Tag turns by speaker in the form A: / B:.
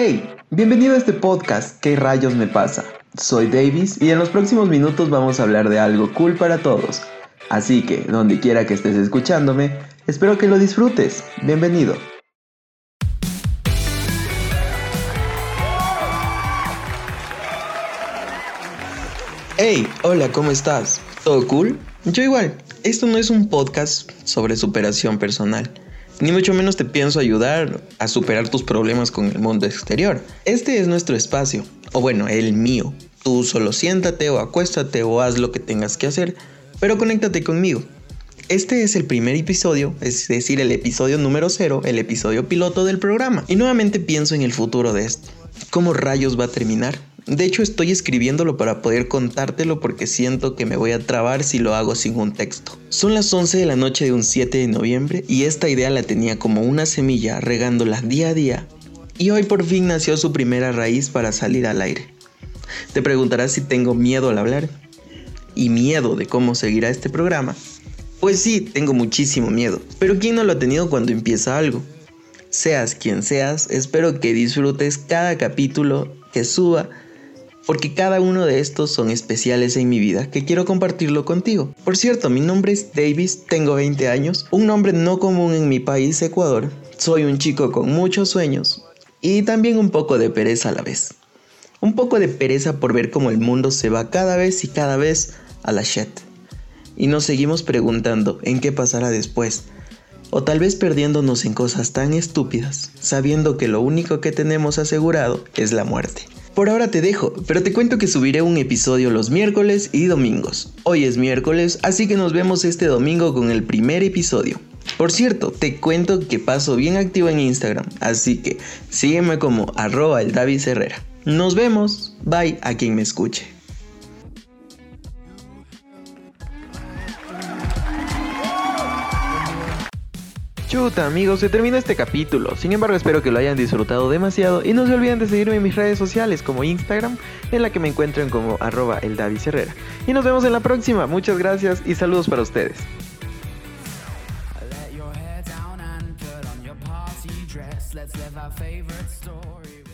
A: Hey, bienvenido a este podcast ¿Qué rayos me pasa? Soy Davis y en los próximos minutos vamos a hablar de algo cool para todos. Así que, donde quiera que estés escuchándome, espero que lo disfrutes. Bienvenido. Hey, hola, ¿cómo estás? ¿Todo cool? Yo igual. Esto no es un podcast sobre superación personal ni mucho menos te pienso ayudar a superar tus problemas con el mundo exterior. Este es nuestro espacio, o bueno, el mío. Tú solo siéntate o acuéstate o haz lo que tengas que hacer, pero conéctate conmigo. Este es el primer episodio, es decir, el episodio número cero, el episodio piloto del programa. Y nuevamente pienso en el futuro de esto. ¿Cómo rayos va a terminar? De hecho, estoy escribiéndolo para poder contártelo porque siento que me voy a trabar si lo hago sin un texto. Son las 11 de la noche de un 7 de noviembre y esta idea la tenía como una semilla regándola día a día y hoy por fin nació su primera raíz para salir al aire. Te preguntarás si tengo miedo al hablar y miedo de cómo seguirá este programa. Pues sí, tengo muchísimo miedo, pero ¿quién no lo ha tenido cuando empieza algo? Seas quien seas, espero que disfrutes cada capítulo que suba porque cada uno de estos son especiales en mi vida que quiero compartirlo contigo. Por cierto, mi nombre es Davis, tengo 20 años, un nombre no común en mi país, Ecuador. Soy un chico con muchos sueños y también un poco de pereza a la vez. Un poco de pereza por ver cómo el mundo se va cada vez y cada vez a la shit. Y nos seguimos preguntando en qué pasará después. O tal vez perdiéndonos en cosas tan estúpidas, sabiendo que lo único que tenemos asegurado es la muerte. Por ahora te dejo, pero te cuento que subiré un episodio los miércoles y domingos. Hoy es miércoles, así que nos vemos este domingo con el primer episodio. Por cierto, te cuento que paso bien activo en Instagram, así que sígueme como arroba el David Herrera. Nos vemos, bye a quien me escuche. Chuta amigos, se termina este capítulo. Sin embargo, espero que lo hayan disfrutado demasiado y no se olviden de seguirme en mis redes sociales como Instagram, en la que me encuentran como arroba el Herrera. Y nos vemos en la próxima. Muchas gracias y saludos para ustedes. Let's live our favorite story.